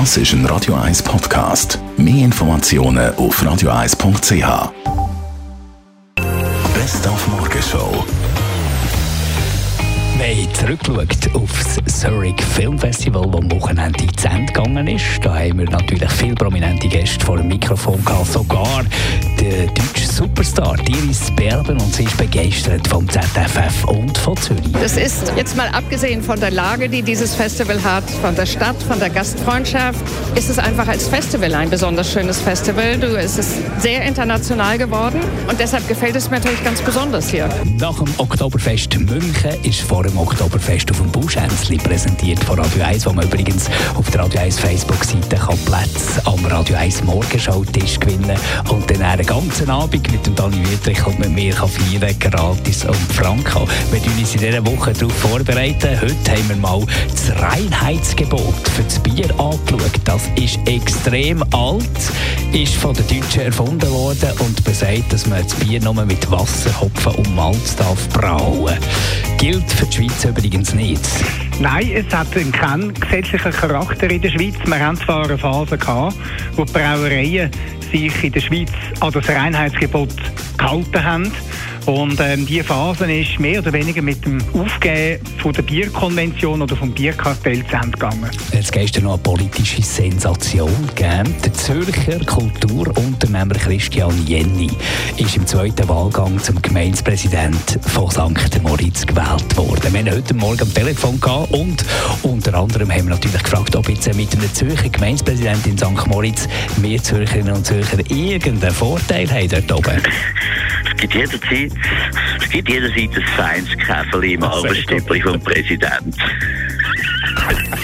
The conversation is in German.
Das ist ein Radio 1 Podcast. Mehr Informationen auf radio1.ch. Best auf Morgenshow. Wir haben zurückgeschaut auf das Zurich Film Festival, das am Wochenende zu Ende gegangen ist. Da haben wir natürlich viele prominente Gäste vor dem Mikrofon gehabt, sogar der deutsche Superstar Iris Berben und sie ist begeistert vom ZFF und von Zürich. Das ist jetzt mal abgesehen von der Lage, die dieses Festival hat, von der Stadt, von der Gastfreundschaft, ist es einfach als Festival ein besonders schönes Festival. Du, es ist sehr international geworden und deshalb gefällt es mir natürlich ganz besonders hier. Nach dem Oktoberfest München ist vor dem Oktoberfest auf dem Buschänzli präsentiert von Radio 1, wo man übrigens auf der Radio 1 Facebook-Seite Plätze am Radio 1 Morgenschau-Tisch gewinnen und dann einen ganzen Abend mit dem Dani Wietrich und mit mir feiern, gratis und Franco. Wir tun uns in dieser Woche darauf vorbereiten. Heute haben wir mal das Reinheitsgebot für das Bier angeschaut. Das ist extrem alt, ist von den Deutschen erfunden worden und besagt, dass man das Bier nur mit Wasser, Hopfen und Malz darf brauen. Gilt für die Schweiz übrigens nicht. Nein, es hat keinen gesetzlichen Charakter in der Schweiz. Wir haben zwar eine Phase gehabt, wo die Brauereien sich in der Schweiz an das Reinheitsgebot gehalten haben. Und ähm, diese Phase ist mehr oder weniger mit dem Aufgeben von der Bierkonvention oder vom Bierkartell zu Ende gegangen. Es gestern noch eine politische Sensation gegeben. Der Zürcher Kulturunternehmer Christian Jenny ist im zweiten Wahlgang zum Gemeindepräsident von St. Moritz gewählt worden. Wir haben heute Morgen am Telefon gehabt und unter anderem haben wir natürlich gefragt, ob jetzt mit einem Zürcher Gemeindepräsident in St. Moritz wir Zürcherinnen und Zürcher irgendeinen Vorteil haben dort oben. Es gibt jederzeit, es gibt jederzeit ein feines Käferli im Arbeitsstübli vom Präsidenten.